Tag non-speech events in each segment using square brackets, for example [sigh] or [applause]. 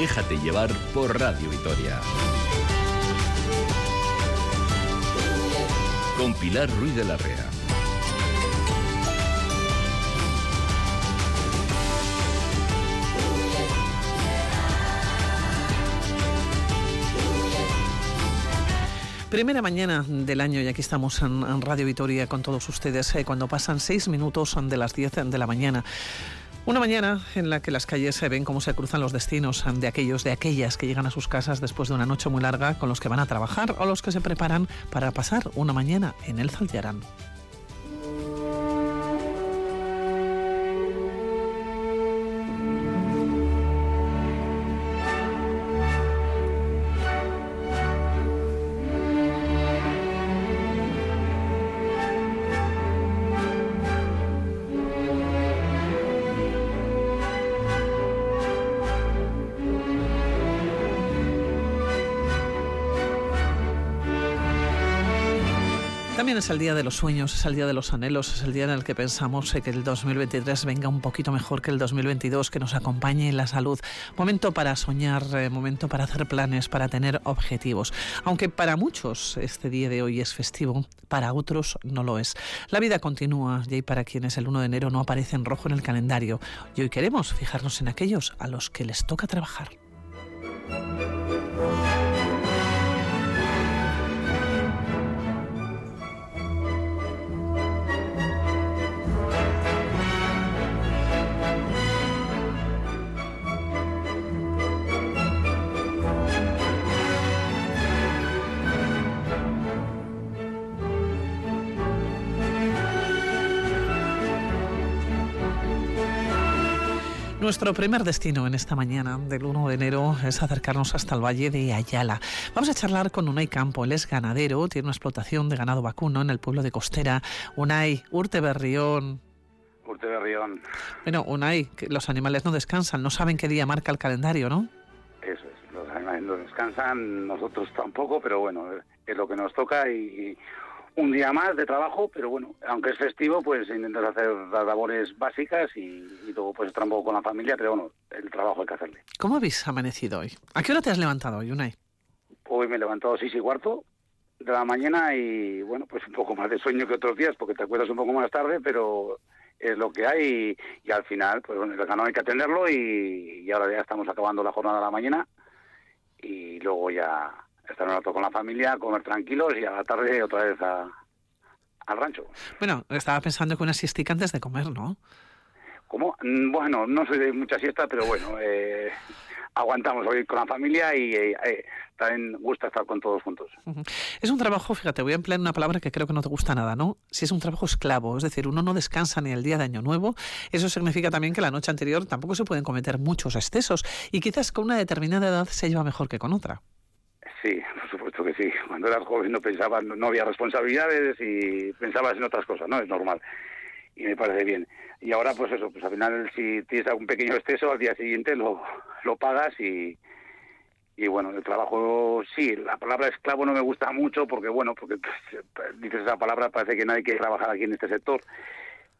Déjate llevar por Radio Vitoria. Con Pilar Ruiz de la Rea. Primera mañana del año y aquí estamos en, Radio Vitoria con todos ustedes eh, cuando pasan seis minutos de las diez de la mañana. Una mañana en la que las calles se ven cómo se cruzan los destinos de aquellos, de aquellas que llegan a sus casas después de una noche muy larga con los que van a trabajar o los que se preparan para pasar una mañana en el Zaldiarán. Es el día de los sueños, es el día de los anhelos, es el día en el que pensamos que el 2023 venga un poquito mejor que el 2022, que nos acompañe en la salud. Momento para soñar, eh, momento para hacer planes, para tener objetivos. Aunque para muchos este día de hoy es festivo, para otros no lo es. La vida continúa y hay para quienes el 1 de enero no aparece en rojo en el calendario. Y hoy queremos fijarnos en aquellos a los que les toca trabajar. Nuestro primer destino en esta mañana del 1 de enero es acercarnos hasta el Valle de Ayala. Vamos a charlar con Unai Campo. Él es ganadero, tiene una explotación de ganado vacuno en el pueblo de Costera. Unai, Urte Berrión. Urte Berrión. Bueno, Unai, que los animales no descansan, no saben qué día marca el calendario, ¿no? Eso es, los animales no descansan, nosotros tampoco, pero bueno, es lo que nos toca y un día más de trabajo, pero bueno, aunque es festivo, pues intentas hacer las labores básicas y, luego pues estar un poco con la familia, pero bueno, el trabajo hay que hacerle. ¿Cómo habéis amanecido hoy? ¿A qué hora te has levantado hoy, Unai? Hoy me he levantado a seis y cuarto de la mañana y bueno, pues un poco más de sueño que otros días porque te acuerdas un poco más tarde, pero es lo que hay y, al final, pues bueno, el ganado hay que atenderlo y, y ahora ya estamos acabando la jornada de la mañana y luego ya estar un rato con la familia, comer tranquilos y a la tarde otra vez al rancho. Bueno, estaba pensando que una siestica antes de comer, ¿no? ¿Cómo? Mm, bueno, no soy de mucha siesta, pero bueno, [laughs] eh, aguantamos hoy con la familia y eh, eh, también gusta estar con todos juntos. Es un trabajo, fíjate, voy a emplear una palabra que creo que no te gusta nada, ¿no? Si es un trabajo esclavo, es decir, uno no descansa ni el día de Año Nuevo, eso significa también que la noche anterior tampoco se pueden cometer muchos excesos y quizás con una determinada edad se lleva mejor que con otra. Sí, por supuesto que sí. Cuando eras joven no pensabas, no había responsabilidades y pensabas en otras cosas, ¿no? Es normal. Y me parece bien. Y ahora, pues eso, pues al final, si tienes algún pequeño exceso, al día siguiente lo, lo pagas y, y bueno, el trabajo, sí, la palabra esclavo no me gusta mucho porque, bueno, porque pues, dices esa palabra, parece que no hay que trabajar aquí en este sector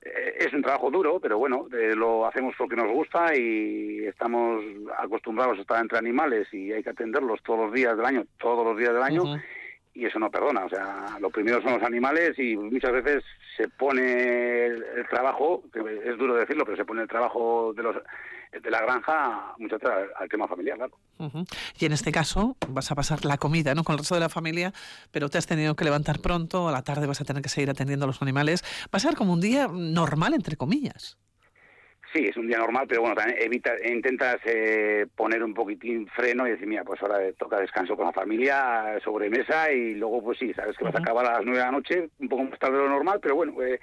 es un trabajo duro, pero bueno, eh, lo hacemos porque nos gusta y estamos acostumbrados a estar entre animales y hay que atenderlos todos los días del año, todos los días del año, y eso no perdona. O sea, lo primero son los animales y muchas veces se pone el, trabajo, que es duro decirlo, pero se pone el trabajo de los de la granja muchas veces al, tema familiar, claro. Y en este caso vas a pasar la comida, ¿no? Con el resto de la familia, pero te has tenido que levantar pronto, a la tarde vas a tener que seguir atendiendo a los animales. Va a ser como un día normal, entre comillas. Sí, es un día normal, pero bueno, también evita, intentas eh, poner un poquitín freno y decir, mira, pues ahora toca descanso con la familia, sobremesa y luego, pues sí, sabes que vas a acabar a las nueve de la noche, un poco más tarde de lo normal, pero bueno, eh,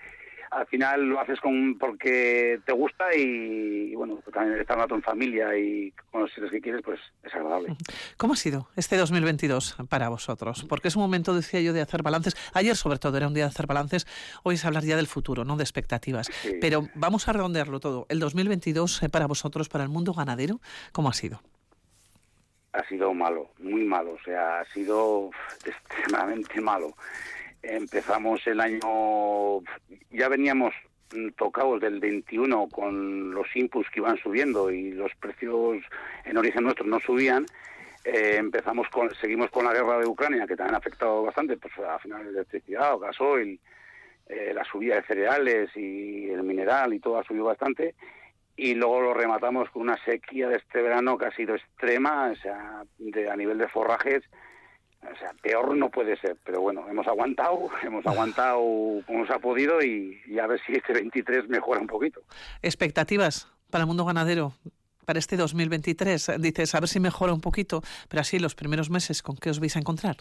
al final lo haces con porque te gusta y, bueno, pues también estar un rato en familia y con los seres que quieres, pues es agradable. ¿Cómo ha sido este 2022 para vosotros? Porque es un momento, decía yo, de hacer balances. Ayer, sobre todo, era un día de hacer balances. Hoy es hablar ya del futuro, no de expectativas. Pero vamos a redondearlo todo. El 2022 eh, para vosotros, para el mundo ganadero, ¿cómo ha sido? Ha sido malo, muy malo. O sea, ha sido extremadamente malo empezamos el año, ya veníamos tocados del 21 con los inputs que iban subiendo y los precios en origen nuestro no subían, eh, empezamos con, seguimos con la guerra de Ucrania, que también ha afectado bastante, pues a finales de electricidad, gasoil, eh, la subida de cereales y el mineral y todo ha subido bastante. Y luego lo rematamos con una sequía de este verano que ha sido extrema, o sea, de, a nivel de forrajes, o sea, peor no puede ser, pero bueno, hemos aguantado, [laughs] hemos aguantado como se ha podido y, y a ver si este 23 mejora un poquito. ¿Expectativas para el mundo ganadero para este 2023? Dices, a ver si mejora un poquito, pero así los primeros meses, ¿con qué os vais a encontrar?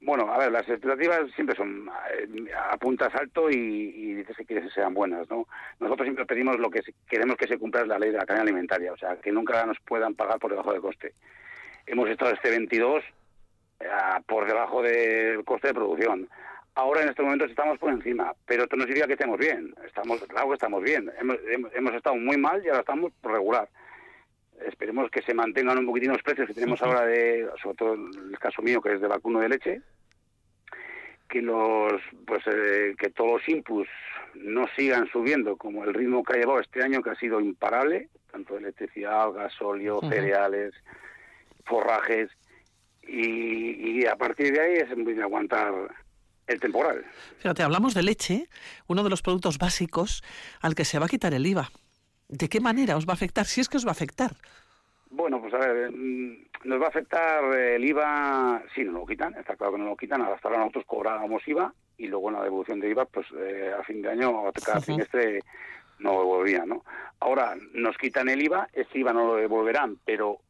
Bueno, a ver, las expectativas siempre son eh, a puntas alto y, y dices que quieres que sean buenas, ¿no? Nosotros siempre pedimos lo que queremos que se cumpla es la ley de la cadena alimentaria, o sea, que nunca nos puedan pagar por debajo del coste. Hemos estado este 22 eh, por debajo del coste de producción. Ahora en estos momentos estamos por encima, pero esto no significa que estemos bien. Estamos, claro que estamos bien. Hemos, hemos, hemos estado muy mal y ahora estamos por regular esperemos que se mantengan un poquitín los precios que tenemos ahora de, sobre todo el caso mío que es de vacuno de leche, que los, pues eh, que todos los inputs no sigan subiendo como el ritmo que ha llevado este año que ha sido imparable, tanto electricidad, gasóleo, cereales, forrajes y, y, a partir de ahí es muy de aguantar el temporal. Fíjate, hablamos de leche, uno de los productos básicos al que se va a quitar el IVA. ¿De qué manera os va a afectar? Si es que os va a afectar. Bueno, pues a ver, nos va a afectar el IVA, sí, nos lo quitan, está claro que nos lo quitan, hasta ahora nosotros cobrábamos IVA y luego en la devolución de IVA, pues eh, a fin de año, cada trimestre no devolvían, ¿no? Ahora nos quitan el IVA, ese IVA no lo devolverán, pero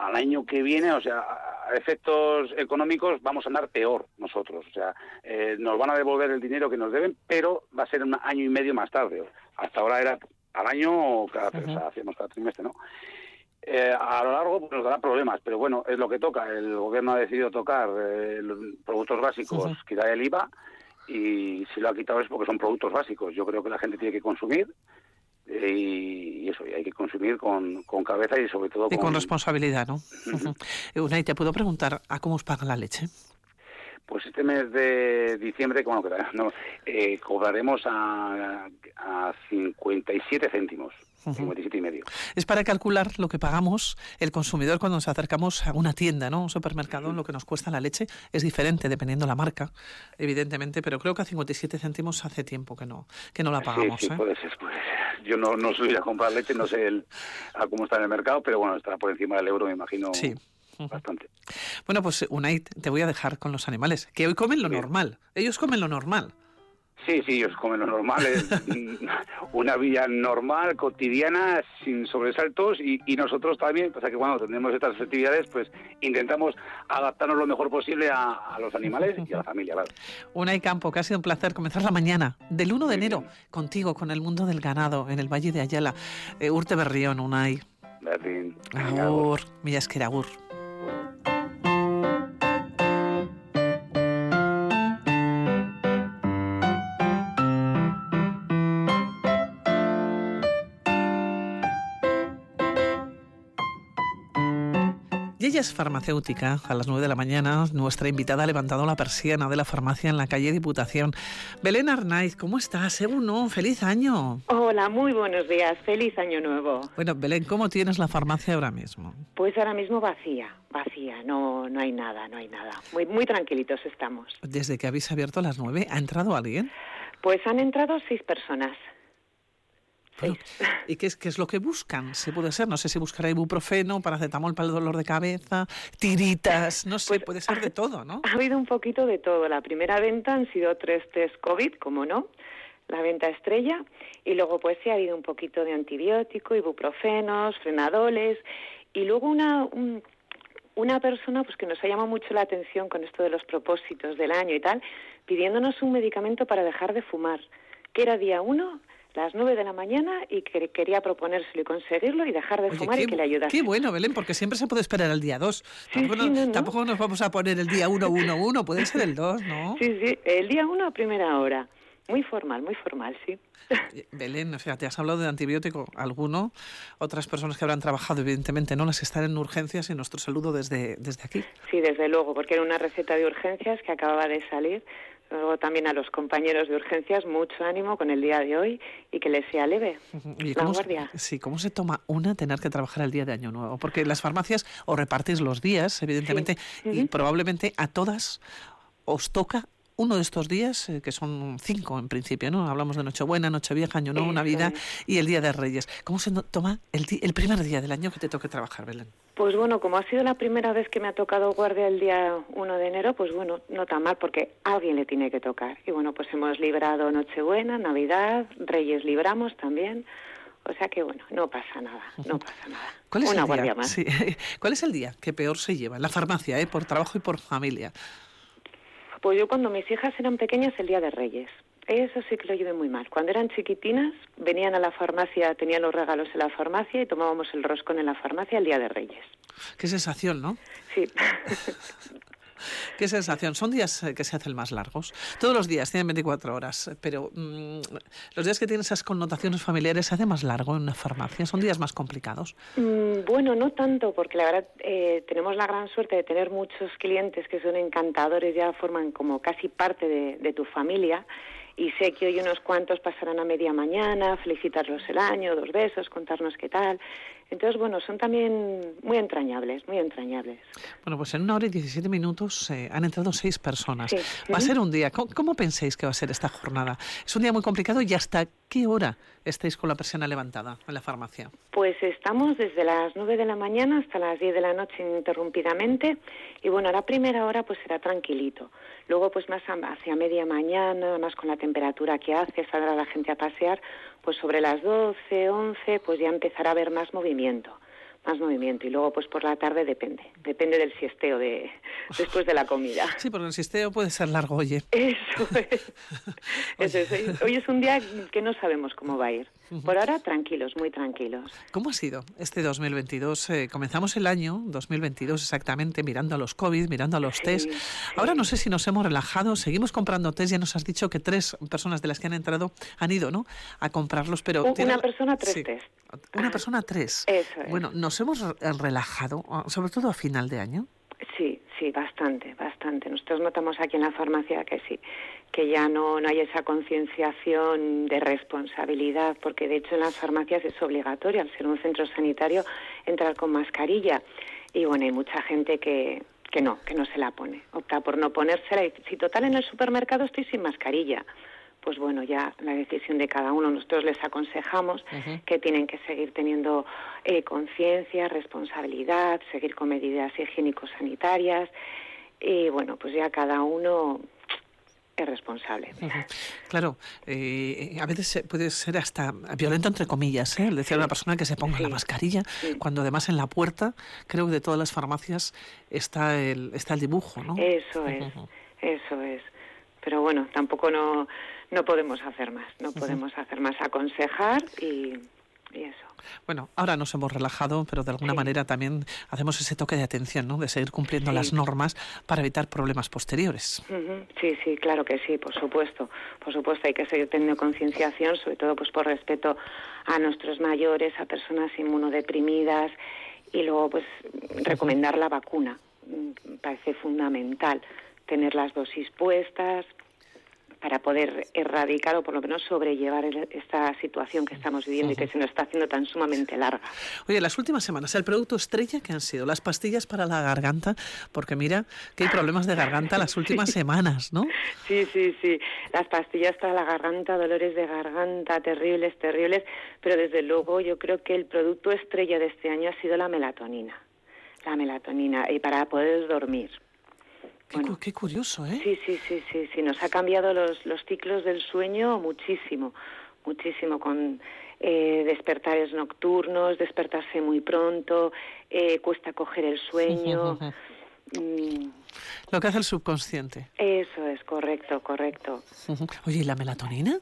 al año que viene, o sea, a efectos económicos vamos a andar peor nosotros, o sea, eh, nos van a devolver el dinero que nos deben, pero va a ser un año y medio más tarde. Hasta ahora era al año, cada, uh -huh. o sea, hacíamos cada trimestre, ¿no? Eh, a lo largo pues, nos dará problemas, pero bueno, es lo que toca. El gobierno ha decidido tocar eh, los productos básicos, quitar el IVA, y si lo ha quitado es porque son productos básicos. Yo creo que la gente tiene que consumir y, eso, y hay que consumir con, con, cabeza y sobre todo y con... con responsabilidad, ¿no? [laughs] Unai, ¿te puedo preguntar a cómo os pagan la leche? Pues este mes de diciembre, bueno, no, eh, cobraremos a, a 57 céntimos. Uh -huh. 57 y medio. Es para calcular lo que pagamos el consumidor cuando nos acercamos a una tienda, ¿no? Un supermercado, uh -huh. lo que nos cuesta la leche es diferente dependiendo la marca, evidentemente, pero creo que a 57 céntimos hace tiempo que no que no la pagamos. Sí, sí ¿eh? puede ser, puede ser. Yo no, no soy a comprar leche, no sé el, a cómo está en el mercado, pero bueno, está por encima del euro, me imagino. Sí. Bastante. Bueno, pues Unai, te voy a dejar con los animales, que hoy comen lo sí. normal. Ellos comen lo normal. Sí, sí, ellos comen lo normal, es [laughs] una vida normal, cotidiana, sin sobresaltos y, y nosotros también, pasa que cuando tenemos estas festividades, pues intentamos adaptarnos lo mejor posible a, a los animales y a la familia. Claro. [laughs] Unai Campo, que ha sido un placer comenzar la mañana del 1 de enero contigo, con el mundo del ganado en el Valle de Ayala. Eh, Urte Berrión, Unai. Berdin. Agur, agur. Es farmacéutica. A las 9 de la mañana, nuestra invitada ha levantado la persiana de la farmacia en la calle Diputación. Belén Arnaiz, ¿cómo estás? Según no, feliz año. Hola, muy buenos días. Feliz año nuevo. Bueno, Belén, ¿cómo tienes la farmacia ahora mismo? Pues ahora mismo vacía, vacía. No, no hay nada, no hay nada. Muy, muy tranquilitos estamos. Desde que habéis abierto a las 9, ¿ha entrado alguien? Pues han entrado seis personas. ¿Y qué es, qué es lo que buscan? Se puede ser, no sé si buscará ibuprofeno, paracetamol para el dolor de cabeza, tiritas, no sé, pues, puede ser de todo, ¿no? Ha habido un poquito de todo. La primera venta han sido tres test COVID, como no, la venta estrella, y luego pues sí ha habido un poquito de antibiótico, ibuprofenos, frenadoles, y luego una... Un, una persona pues que nos ha llamado mucho la atención con esto de los propósitos del año y tal, pidiéndonos un medicamento para dejar de fumar, que era día uno las 9 de la mañana y que quería proponérselo y conseguirlo y dejar de Oye, fumar qué, y que le ayudase. Qué bueno, Belén, porque siempre se puede esperar el día 2. Sí, tampoco, sí, no, no. tampoco, nos vamos a poner el día 1, 1, 1, puede ser el 2, ¿no? Sí, sí, el día 1 a primera hora. Muy formal, muy formal, sí. Belén, o sea, te has hablado de antibiótico alguno, otras personas que habrán trabajado, evidentemente, no las que están en urgencias y nuestro saludo desde, desde aquí. Sí, desde luego, porque era una receta de urgencias que acababa de salir Luego también a los compañeros de urgencias, mucho ánimo con el día de hoy y que les sea leve. ¿Y ¿cómo, sí, ¿cómo se toma una tener que trabajar el día de Año Nuevo? Porque las farmacias os repartís los días, evidentemente, y probablemente a todas os toca uno de estos días, eh, que son cinco en principio, ¿no? Hablamos de Nochebuena, Nochevieja, Año Nuevo, Navidad y el Día de Reyes. ¿Cómo se toma el, el primer día del año que te toque trabajar, Belén? Pues bueno, como ha sido la primera vez que me ha tocado guardia el día 1 de enero, pues bueno, no tan mal porque alguien le tiene que tocar. Y bueno, pues hemos librado Nochebuena, Navidad, Reyes libramos también. O sea que bueno, no pasa nada, no pasa nada. ¿Cuál es Una el guardia día? más. [laughs] ¿Cuál es el día que peor se lleva? En la farmacia, ¿eh? por trabajo y por familia. Pues yo cuando mis hijas eran pequeñas, el Día de Reyes. Eso sí que lo llevé muy mal. Cuando eran chiquitinas, venían a la farmacia, tenían los regalos en la farmacia y tomábamos el roscón en la farmacia el Día de Reyes. Qué sensación, ¿no? Sí. [laughs] Qué sensación. Son días eh, que se hacen más largos. Todos los días tienen 24 horas, pero mm, los días que tienen esas connotaciones familiares se hace más largo en una farmacia. Son días más complicados. Mm, bueno, no tanto, porque la verdad eh, tenemos la gran suerte de tener muchos clientes que son encantadores, ya forman como casi parte de, de tu familia y sé que hoy unos cuantos pasarán a media mañana, felicitarlos el año, dos besos, contarnos qué tal. Entonces, bueno, son también muy entrañables, muy entrañables. Bueno, pues en una hora y 17 minutos eh, han entrado seis personas. Va a ser un día. ¿Cómo, pensáis que va a ser esta jornada? Es un día muy complicado y hasta qué hora estáis con la persiana levantada en la farmacia? Pues estamos desde las 9 de la mañana hasta las 10 de la noche ininterrumpidamente y bueno, a la primera hora pues será tranquilito. Luego pues más hacia media mañana, más con la temperatura que hace, saldrá la gente a pasear, pues sobre las 12, 11, pues ya empezará a haber más movimiento más movimiento y luego pues por la tarde depende, depende del siesteo de [laughs] después de la comida. Sí, porque el siesteo puede ser largo, oye. Eso es. [laughs] Hoy es un día que no sabemos cómo va a ir. Por ahora tranquilos, muy tranquilos. ¿Cómo ha sido este 2022? Eh, comenzamos el año 2022 exactamente mirando a los COVID, mirando a los test. Ahora no sé si nos hemos relajado, seguimos comprando test, ya nos has dicho que tres personas de las que han entrado han ido, ¿no? A comprarlos, pero... Una persona tres test. Una persona tres. Eso es. Bueno, ¿nos hemos relajado, sobre todo a final de año? Sí, bastante, bastante. Nosotros notamos aquí en la farmacia que sí, que ya no, no hay esa concienciación de responsabilidad, porque de hecho en las farmacias es obligatorio, al ser un centro sanitario, entrar con mascarilla. Y bueno, hay mucha gente que, que no, que no se la pone. Opta por no ponérsela y si total en el supermercado estoy sin mascarilla pues bueno, ya la decisión de cada uno. Nosotros les aconsejamos que tienen que seguir teniendo eh, conciencia, responsabilidad, seguir con medidas higiénico-sanitarias y bueno, pues ya cada uno es responsable. Claro, eh, a veces puede ser hasta violento entre comillas, ¿eh? decir a una persona que se ponga la mascarilla, cuando además en la puerta, creo que de todas las farmacias está el, está el dibujo, ¿no? Eso es, eso es. Pero bueno, tampoco no no podemos hacer más, no podemos hacer más, aconsejar y, eso. Bueno, ahora nos hemos relajado, pero de alguna manera también hacemos ese toque de atención, ¿no? De seguir cumpliendo las normas para evitar problemas posteriores. Sí, sí, claro que sí, por supuesto. Por supuesto, hay que seguir teniendo concienciación, sobre todo pues por respeto a nuestros mayores, a personas inmunodeprimidas y luego pues recomendar la vacuna. Mm, parece fundamental tener las dosis puestas, para poder erradicar o por lo menos sobrellevar esta situación que estamos viviendo y que se nos está haciendo tan sumamente larga. Oye, las últimas semanas, el producto estrella que han sido las pastillas para la garganta, porque mira que hay problemas de garganta las últimas [laughs] semanas, ¿no? Sí, sí, sí. Las pastillas para la garganta, dolores de garganta, terribles, terribles, pero desde luego yo creo que el producto estrella de este año ha sido la melatonina. La melatonina, y para poder dormir. Qué, curioso, ¿eh? Sí, sí, sí, sí, sí. Nos ha cambiado los, los ciclos del sueño muchísimo, muchísimo, con eh, despertares nocturnos, despertarse muy pronto, eh, cuesta coger el sueño. [laughs] Mm. Lo que hace el subconsciente. Eso es, correcto, correcto. [laughs] Oye, ¿y la melatonina?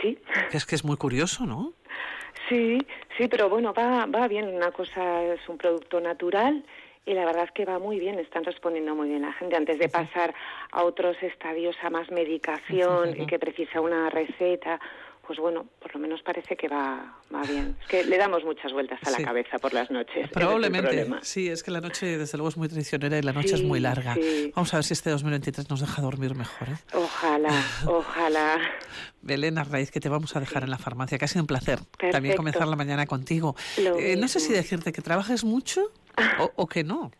Sí. Es que es muy curioso, ¿no? Sí, sí, pero bueno, va, va bien. Una cosa es un producto natural y la verdad es que va muy bien, están respondiendo muy bien la gente. Antes de pasar a otros estadios, a más medicación, que precisa una receta pues bueno, por lo menos parece que va, va bien. Es que le damos muchas vueltas a la cabeza por las noches. Probablemente, sí, es que la noche desde luego es muy traicionera y la noche es muy larga. Vamos a ver si este 2023 nos deja dormir mejor. ¿eh? Ojalá, [laughs] ojalá. Belén raíz que te vamos a dejar en la farmacia, que ha sido un placer también comenzar la mañana contigo. Eh, no sé si decirte que trabajes mucho o, o que no.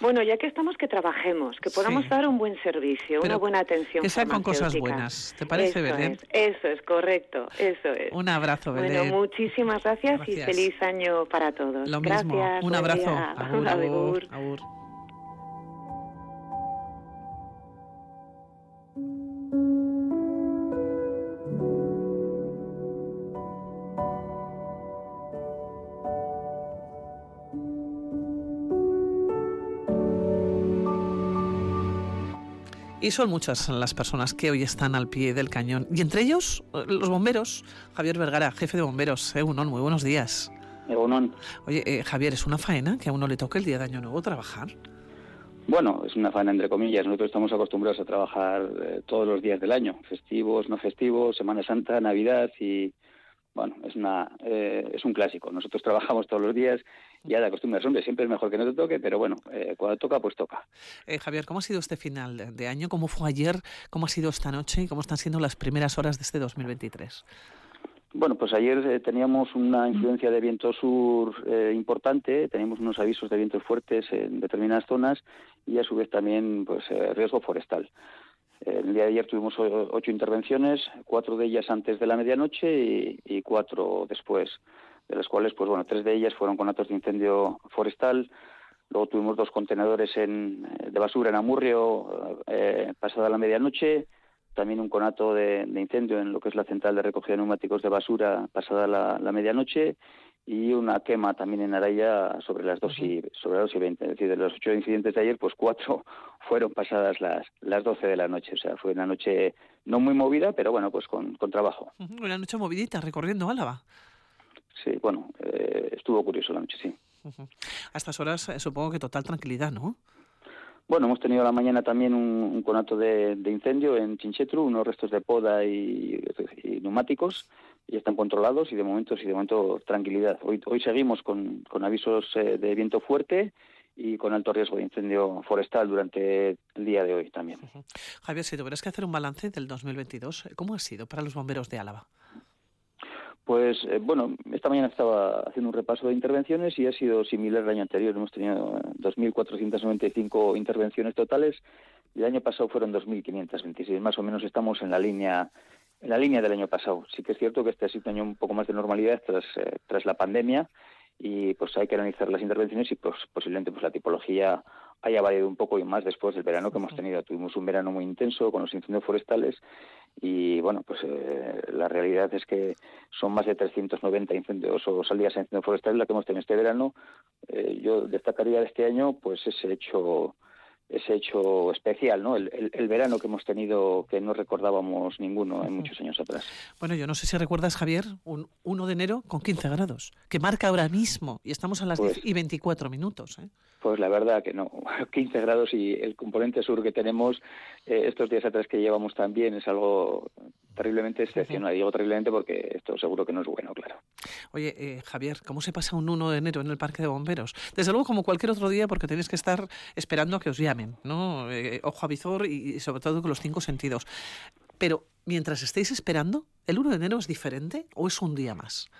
Bueno, ya que estamos, que trabajemos, que podamos dar un buen servicio, una buena atención. Que sea con cosas buenas. ¿Te parece, eso Belén? Es, eso es, correcto. Eso es. Un abrazo, Belén. Bueno, muchísimas gracias, y feliz año para todos. Lo mismo. Gracias. Un abrazo. Agur, [laughs] Y son muchas las personas que hoy están al pie del cañón. Y entre ellos, eh, los bomberos. Javier Vergara, jefe de bomberos. Egunon, muy buenos días. Egunon. Oye, eh, Javier, ¿es una faena que a uno le toque el día de Año Nuevo trabajar? Bueno, es una faena entre comillas. Nosotros estamos acostumbrados a trabajar eh, todos los días del año, festivos, no festivos, Semana Santa, Navidad y bueno, es una es un clásico. Nosotros trabajamos todos los días ya de acostumbras, hombre, siempre es mejor que no te toque, pero bueno, eh, cuando toca, pues toca. Eh, Javier, ¿cómo ha sido este final de año? ¿Cómo fue ayer? ¿Cómo ha sido esta noche? ¿Y cómo están siendo las primeras horas de este 2023? Bueno, pues ayer eh, teníamos una influencia de viento sur importante, teníamos unos avisos de vientos fuertes en determinadas zonas y a su vez también pues riesgo forestal. El día de ayer tuvimos ocho intervenciones, cuatro de ellas antes de la medianoche y cuatro después de las cuales, pues bueno, tres de ellas fueron con actos de incendio forestal. Luego tuvimos dos contenedores en, eh, de basura en Amurrio eh, pasada la medianoche. También un conato de, incendio en lo que es la central de recogida de neumáticos de basura pasada la, medianoche y una quema también en Araya sobre las dos y sobre las dos y veinte. Es decir, de los ocho incidentes de ayer, pues cuatro [laughs] fueron pasadas las las doce de la noche. O sea, fue una noche no muy movida, pero bueno, pues con, con trabajo. Una noche movidita recorriendo Álava sí, bueno, eh, estuvo curioso la noche, sí. A estas horas eh, supongo que total tranquilidad, ¿no? Bueno, hemos tenido la mañana también un, conato de, incendio en Chinchetru, unos restos de poda y, neumáticos, y están controlados y de momento, sí, de momento tranquilidad. Hoy, hoy seguimos con, con avisos eh, de viento fuerte y con alto riesgo de incendio forestal durante el día de hoy también. Javier, si tuvieras que hacer un balance del 2022, ¿cómo ha sido para los bomberos de Álava? Pues eh, bueno, esta mañana estaba haciendo un repaso de intervenciones y ha sido similar al año anterior. Hemos tenido 2.495 intervenciones totales y el año pasado fueron 2.526. Más o menos estamos en la línea en la línea del año pasado. Sí que es cierto que este ha sido un año un poco más de normalidad tras, eh, tras la pandemia y pues hay que analizar las intervenciones y pues posiblemente pues la tipología haya variado un poco y más después del verano que hemos tenido. Tuvimos un verano muy intenso con los incendios forestales y bueno, pues eh, la realidad es que son más de 390 incendios o salidas en incendios forestales la que hemos tenido este verano. Eh, yo destacaría de este año pues ese hecho ese hecho especial, ¿no? El, el, verano que hemos tenido que no recordábamos ninguno en muchos años atrás. Bueno, yo no sé si recuerdas, Javier, un 1 de enero con 15 grados, que marca ahora mismo, y estamos a las 10 pues y 24 minutos. ¿eh? Pues la verdad que no. [laughs] 15 grados y el componente sur que tenemos eh, estos días atrás que llevamos también es algo terriblemente excepcional. Digo terriblemente porque esto seguro que no es bueno, claro. Oye, eh, Javier, ¿cómo se pasa un 1 de enero en el Parque de Bomberos? Desde luego, como cualquier otro día, porque tenéis que estar esperando a que os llamen, ¿no? Eh, ojo a visor y, sobre todo con los cinco sentidos. Pero mientras estéis esperando, ¿el 1 de enero es diferente o es un día más?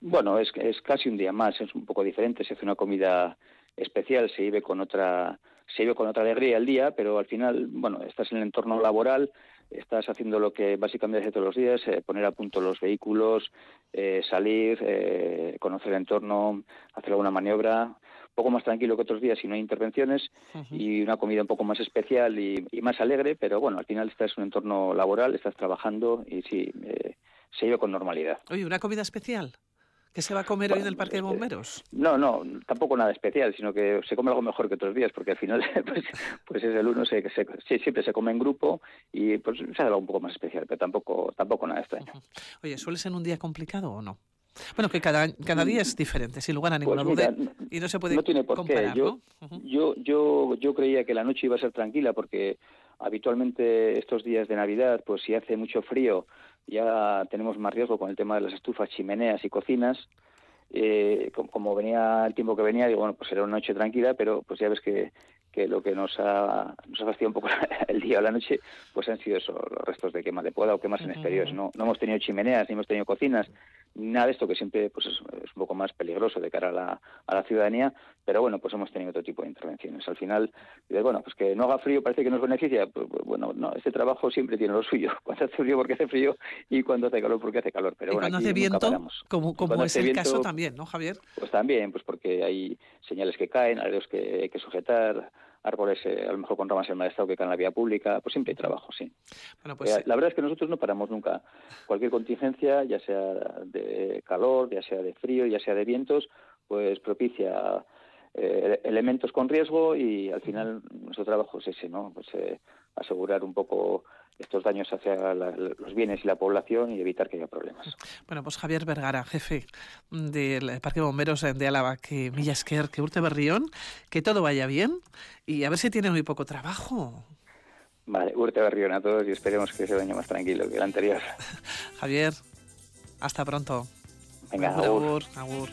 Bueno, es, es casi un día más, es un poco diferente. Se hace una comida especial, se vive con otra se vive con otra alegría el día, pero al final, bueno, estás en el entorno laboral, estás haciendo lo que básicamente hace todos los días, eh, poner a punto los vehículos, eh, salir, eh, conocer el entorno, hacer alguna maniobra, poco más tranquilo que otros días si no hay intervenciones y una comida un poco más especial y, más alegre, pero bueno, al final estás en un entorno laboral, estás trabajando y sí, se vive con normalidad. Oye, ¿una comida especial? ¿Qué se va a comer hoy en el Parque de Bomberos? No, no, tampoco nada especial, sino que se come algo mejor que otros días, porque al final [laughs] pues, pues es el uno, se, se, siempre se come en grupo y pues se hace algo un poco más especial, pero tampoco, tampoco nada extraño. Oye, ¿suele ser un día complicado o no? Bueno, que cada, cada día es diferente, sin lugar a ninguna pues duda. Y no se puede no tiene por qué. Yo, yo, yo, yo creía que la noche iba a ser tranquila porque habitualmente estos días de Navidad, pues si hace mucho frío, ya tenemos más riesgo con el tema de las estufas, chimeneas y cocinas. Eh, como, venía el tiempo que venía, digo, bueno, pues era una noche tranquila, pero pues ya ves que, que lo que nos ha, nos ha fastidiado un poco [laughs] el día o la noche, pues han sido eso, los restos de quema de poda o quemas en exteriores. No, no hemos tenido chimeneas, ni hemos tenido cocinas, nada de esto que siempre pues es, un poco más peligroso de cara a la, a la ciudadanía, pero bueno, pues hemos tenido otro tipo de intervenciones. Al final, bueno, pues que no haga frío parece que nos beneficia, pues, pues, bueno, no, este trabajo siempre tiene lo suyo, [laughs] cuando hace frío porque hace frío y cuando hace calor porque hace calor. Pero y bueno, cuando hace viento, como, como es el caso también, ¿no, Javier? Pues también, pues porque hay señales que caen, aleros que hay que sujetar, árboles eh, a lo mejor con ramas en mal estado que caen en la vía pública, pues siempre hay trabajo, sí. Bueno, pues, eh, la verdad es que nosotros no paramos nunca. Cualquier contingencia, ya sea de calor, ya sea de frío, ya sea de vientos, pues propicia eh, elementos con riesgo y al final nuestro trabajo es ese, ¿no? Pues asegurar un poco estos daños hacia los bienes y la población y evitar que haya problemas. Bueno, pues Javier Vergara, jefe del Parque de Bomberos de Álava, que Millasquer, que Urte Berrión, que todo vaya bien y a ver si tiene muy poco trabajo. Vale, Urte Berrión a todos y esperemos que sea un año más tranquilo que el anterior. [laughs] Javier, hasta pronto. Venga, agur. agur.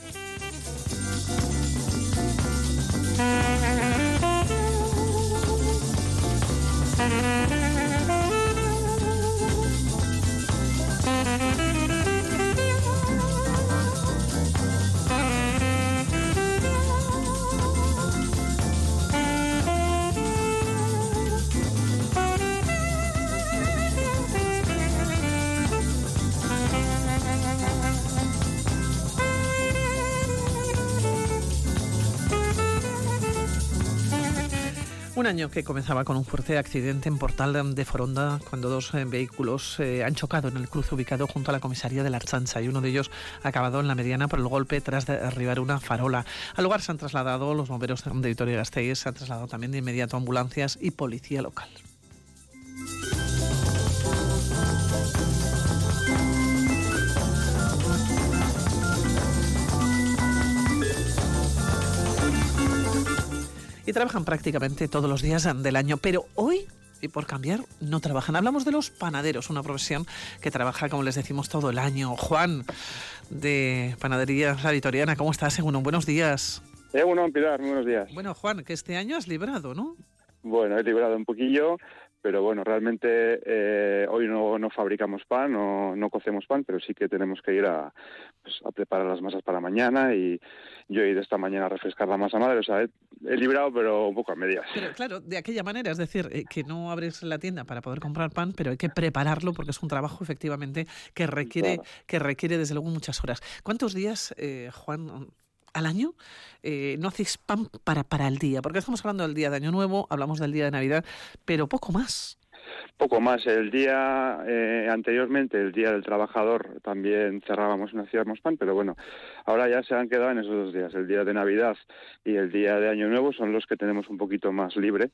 Un año que comenzaba con un fuerte accidente en Portal de Foronda cuando dos eh, vehículos eh, han chocado en el cruce ubicado junto a la comisaría de la Archancha y uno de ellos ha acabado en la mediana por el golpe tras derribar una farola. Al lugar se han trasladado los bomberos de Vitoria-Gasteiz, se han trasladado también de inmediato ambulancias y policía local. Y trabajan prácticamente todos los días del año. Pero hoy y por cambiar no trabajan. Hablamos de los panaderos, una profesión que trabaja, como les decimos, todo el año. Juan, de Panadería La Vitoriana, ¿cómo estás? Según buenos días. Bueno, Pilar, buenos días. Bueno, Juan, que este año has librado, ¿no? Bueno, he librado un poquillo, pero bueno, realmente eh, hoy no, no, fabricamos pan, no, no, cocemos pan, pero sí que tenemos que ir a, pues, a preparar las masas para mañana y yo he ido esta mañana a refrescar la masa madre, o sea, he, librado pero un poco a medias. Pero claro, de aquella manera, es decir, eh, que no abres la tienda para poder comprar pan, pero hay que prepararlo porque es un trabajo efectivamente que requiere, que requiere desde luego muchas horas. ¿Cuántos días, eh, Juan, al año eh, no hacéis pan para, para el día, porque estamos hablando del día de Año Nuevo, hablamos del día de Navidad, pero poco más. Poco más. El día eh, anteriormente, el día del trabajador, también cerrábamos y no hacíamos pan, pero bueno, ahora ya se han quedado en esos dos días. El día de Navidad y el día de Año Nuevo son los que tenemos un poquito más libre,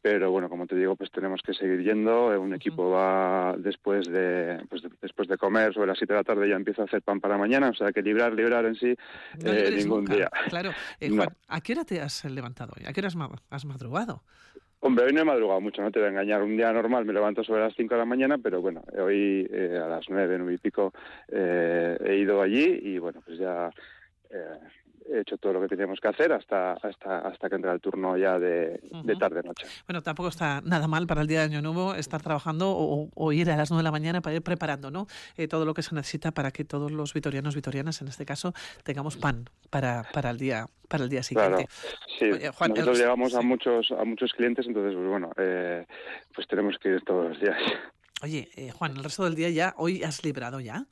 pero bueno, como te digo, pues tenemos que seguir yendo. Un equipo va después de, pues después de comer, sobre las 7 de la tarde ya empieza a hacer pan para mañana, o sea que librar, librar en sí eh, ningún día. Claro. Eh, Juan, ¿a qué hora te has levantado hoy? ¿A qué hora has madrugado? Hombre, hoy no he madrugado mucho, no te voy a engañar. Un día normal me levanto sobre las 5 de la mañana, pero bueno, hoy eh, a las 9, 9 y pico eh, he ido allí y bueno, pues ya eh, he hecho todo lo que teníamos que hacer hasta hasta hasta que entra el turno ya de, tarde noche. Bueno, tampoco está nada mal para el día de Año Nuevo estar trabajando o, ir a las 9 de la mañana para ir preparando, ¿no? Eh, todo lo que se necesita para que todos los vitorianos vitorianas, en este caso, tengamos pan para, para el día para el día siguiente. Sí, nosotros llegamos a muchos a muchos clientes, entonces pues bueno, eh, pues tenemos que ir todos los días. Oye, eh, Juan, el resto del día ya, hoy has librado ya.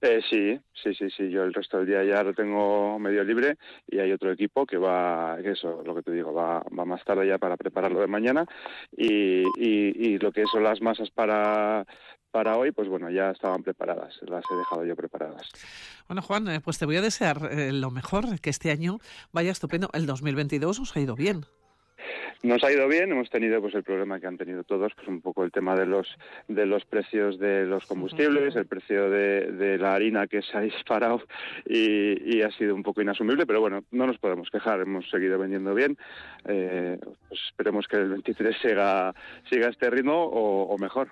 Eh, sí, sí, sí, sí. Yo el resto del día ya lo tengo medio libre y hay otro equipo que va, eso, lo que te digo, va, va más tarde ya para prepararlo de mañana y, y, lo que son las masas para para hoy, pues bueno, ya estaban preparadas, las he dejado yo preparadas. Bueno, Juan, eh, pues te voy a desear eh, lo mejor, que este año vaya estupendo. El 2022 os ha ido bien. Nos ha ido bien, hemos tenido pues el problema que han tenido todos, pues un poco el tema de los de los precios de los combustibles, el precio de, la harina que se ha disparado y, ha sido un poco inasumible, pero bueno, no nos podemos quejar, hemos seguido vendiendo bien, eh, pues esperemos que el 23 siga, siga este ritmo o, o mejor.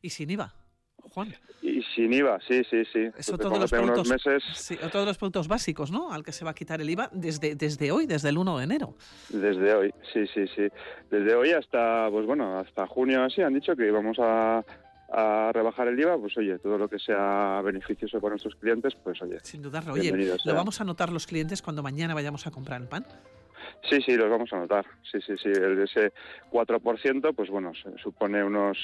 ¿Y sin IVA? Juan. Y sin IVA, sí, sí, sí. Eso Pues todos los, tengo productos, unos meses sí, o todos los productos básicos, ¿no? Al que se va a quitar el IVA desde, desde hoy, desde el 1 de enero. desde hoy, sí, sí, sí. Desde hoy hasta, pues bueno, hasta junio así han dicho que íbamos a, a rebajar el IVA, pues oye, todo lo que sea beneficioso para nuestros clientes, pues oye. Sin dudarlo. Oye, ¿lo vamos a notar los clientes cuando mañana vayamos a comprar el pan? Sí, sí, los vamos a notar. Sí, sí, sí. El de ese 4%, pues bueno, se- supone unos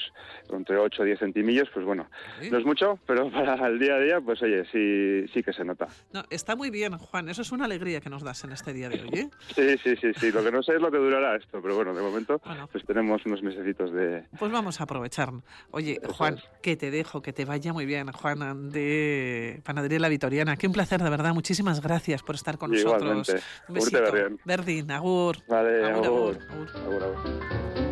entre 8 o 10 centimillos, pues bueno, Sí. no es mucho, pero [laughs] para el día a día, pues oye, sí, sí que se nota. No, está muy bien, Juan. Eso es una alegría que nos das en este día de hoy, ¿eh? [laughs] Sí, sí, sí, sí. Lo que no sé es lo que durará esto, pero bueno, de momento, Bueno. pues tenemos unos mesecitos de... Pues vamos a aprovechar. Oye, Eso Juan, es. que te dejo, que te vaya muy bien, Juan, de Panadería La Vitoriana. Qué un placer, de verdad. Muchísimas gracias por estar con nosotros. Igualmente. Un Urte besito. berrien. Agur. Vale, Agur, agur. agur, agur. Agur,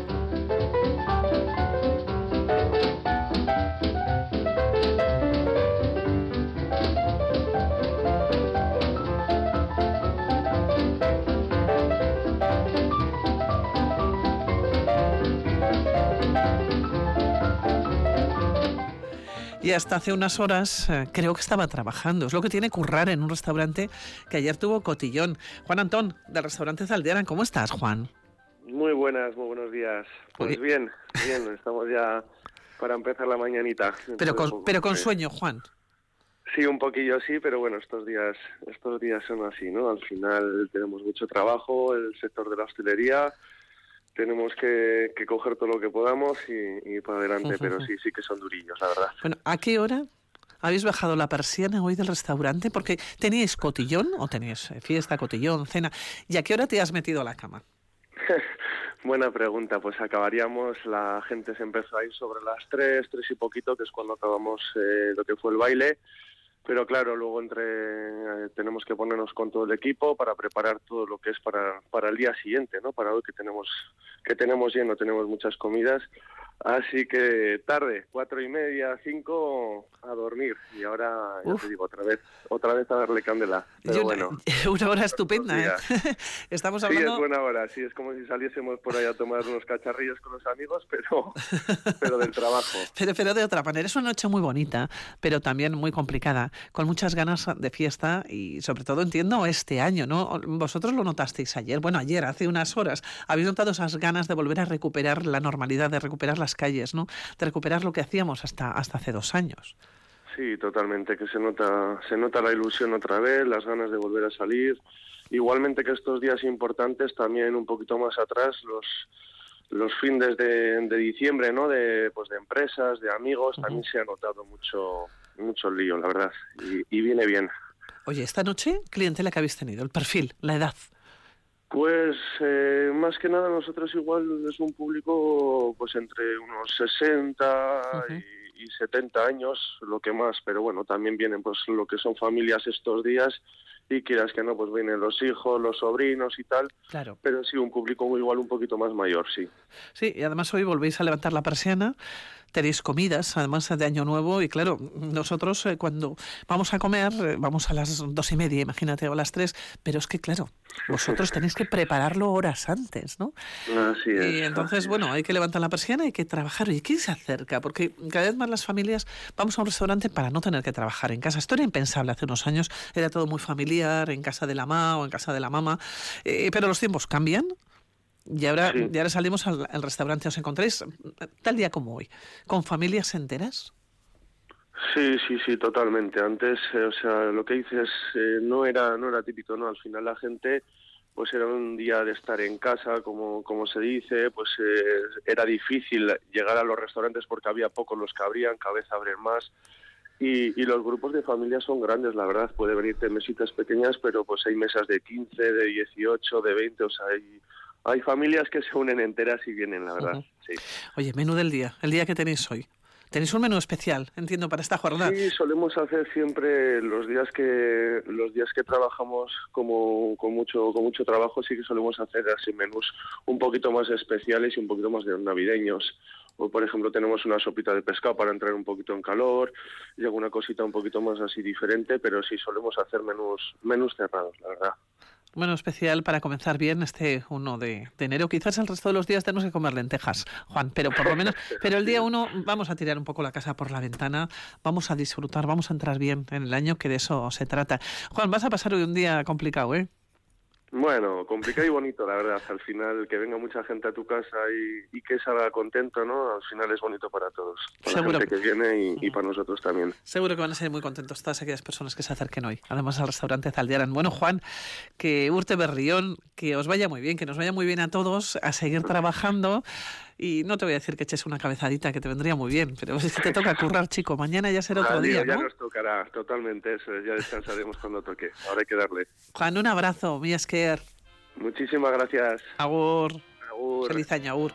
Y hasta hace unas horas eh, creo que estaba trabajando. Es lo que tiene currar en un restaurante que ayer tuvo cotillón. Juan Antón, del restaurante Zaldearan. ¿Cómo estás, Juan? Muy buenas, muy buenos días. Pues Oye. bien, bien, estamos ya para empezar la mañanita. Pero con, poco. pero con Sí. sueño, Juan. Sí, un poquillo sí, pero bueno, estos días, estos días son así, ¿no? Al final tenemos mucho trabajo, el sector de la hostelería, tenemos que, que coger todo lo que podamos y, y para adelante, pero sí, sí que son durillos, la verdad. Bueno, ¿a qué hora habéis bajado la persiana hoy del restaurante? Porque teníais cotillón o teníais eh, fiesta, cotillón, cena. ¿Y a qué hora te has metido a la cama? [laughs] Buena pregunta, pues acabaríamos, la gente se empezó a ir sobre las tres, tres y poquito, que es cuando acabamos eh, lo que fue el baile, pero claro, luego entre eh, tenemos que ponernos con todo el equipo para preparar todo lo que es para, para el día siguiente, ¿no? Para hoy que tenemos que tenemos lleno, tenemos muchas comidas, así que tarde, cuatro y media, cinco a dormir y ahora ya te digo otra vez, otra vez a darle candela, pero Yo- bueno. [laughs] una hora estupenda, ¿eh? [laughs] Estamos Sí, hablando... es buena hora, sí, es como si saliésemos por ahí a tomar unos cacharrillos con los amigos, pero, [laughs] pero del trabajo. Pero, pero de otra manera, es una noche muy bonita, pero también muy complicada, con muchas ganas de fiesta y sobre todo entiendo este año, ¿no? Vosotros lo notasteis ayer, bueno, ayer, hace unas horas, habéis notado esas ganas de volver a recuperar la normalidad, de recuperar las calles, ¿no? De recuperar lo que hacíamos hasta, hasta hace dos años. Sí, totalmente, que se nota, se nota la ilusión otra vez, las ganas de volver a salir. Igualmente que estos días importantes, también un poquito más atrás, los los fines de, de diciembre, ¿no? De, pues de empresas, de amigos, también se ha notado mucho mucho lío, la verdad, y, y viene bien. Oye, esta noche, clientela que habéis tenido, el perfil, la edad. Pues eh, más que nada nosotros igual es un público pues entre unos 60 Ujú. y, y 70 años, lo que más, pero bueno, también vienen pues lo que son familias estos días y quieras que no, pues vienen los hijos, los sobrinos y tal, Claro. pero sí un público igual un poquito más mayor, sí. Sí, y además hoy volvéis a levantar la persiana, tenéis comidas, además de Año Nuevo, y claro, nosotros eh, cuando vamos a comer, eh, vamos a las dos y media, imagínate, o a las tres, pero es que claro, vosotros tenéis que prepararlo horas antes, ¿no? Así es. Y entonces, bueno, hay que levantar la persiana, hay que trabajar. ¿Y quién se acerca? Porque cada vez más las familias vamos a un restaurante para no tener que trabajar en casa. Esto era impensable hace unos años, era todo muy familiar, en casa de la mamá o en casa de la mamá. Eh, pero los tiempos cambian. Y ahora, Sí. y ahora salimos al, al restaurante, os encontráis tal día como hoy, con familias enteras. Sí, sí, sí, totalmente. Antes, eh, o sea, lo que dices eh, no era no era típico, ¿no? Al final la gente pues era un día de estar en casa, como como se dice, pues eh, era difícil llegar a los restaurantes porque había pocos los que abrían, cada vez abren más. Y, y los grupos de familia son grandes, la verdad. Puede venirte mesitas pequeñas, pero pues hay mesas de 15, de 18, de 20, o sea, hay, hay familias que se unen enteras y vienen, la verdad. Sí. Oye, menú del día, el día que tenéis hoy. Tenéis un menú especial, entiendo, para esta jornada. Sí, solemos hacer siempre los días que los días que trabajamos como con mucho con mucho trabajo sí que solemos hacer así menús un poquito más especiales y un poquito más de navideños. O por ejemplo tenemos una sopita de pescado para entrar un poquito en calor y alguna cosita un poquito más así diferente, pero sí solemos hacer menús menús cerrados, la verdad. Bueno, especial para comenzar bien este 1 de, enero. Quizás el resto de los días tenemos que comer lentejas, Juan, pero por lo menos, [laughs] pero el día 1 vamos a tirar un poco la casa por la ventana, vamos a disfrutar, vamos a entrar bien en el año, que de eso se trata. Juan, vas a pasar hoy un día complicado, ¿eh? Bueno, complicado y bonito, la verdad. Al final, que venga mucha gente a tu casa y, que salga contento, ¿no? Al final es bonito para todos. Para la gente que viene y, para nosotros también. Seguro que van a ser muy contentos todas aquellas personas que se acerquen hoy. Además, al restaurante Zaldiaran. Bueno, Juan, que Urte Berrión, que os vaya muy bien, que nos vaya muy bien a todos, a seguir trabajando. Y no te voy a decir que eches una cabezadita, que te vendría muy bien, pero es que te toca [laughs] currar, chico. Mañana ya será otro día, ¿no? Ya nos tocará, totalmente eso. Ya descansaremos cuando toque. Ahora hay que darle. Juan, un abrazo, mi Esker. Muchísimas gracias. Agur. Agur. Feliz año, agur.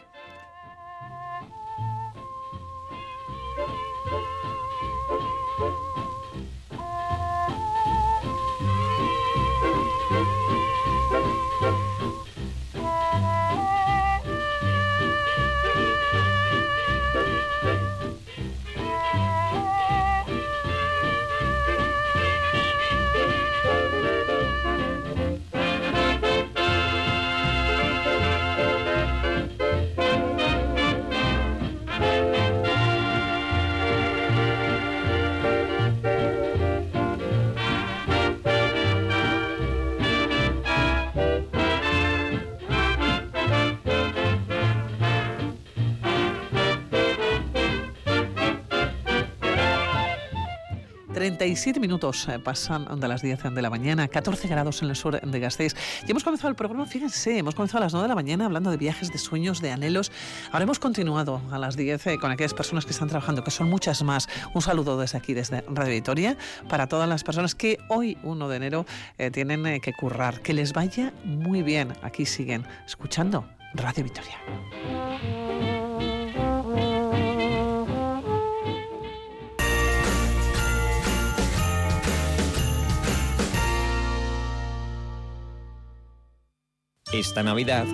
37 minutos eh, pasan de las 10 de la mañana, 14 grados en el sur de Gasteiz. Y hemos comenzado el programa, fíjense, hemos comenzado a las 9 de la mañana hablando de viajes, de sueños, de anhelos. Ahora hemos continuado a las 10 eh, con aquellas personas que están trabajando, que son muchas más. Un saludo desde aquí, desde Radio Victoria, para todas las personas que hoy, 1 de enero, eh, tienen que currar. Que les vaya muy bien. Aquí siguen escuchando Radio Victoria. Esta Navidad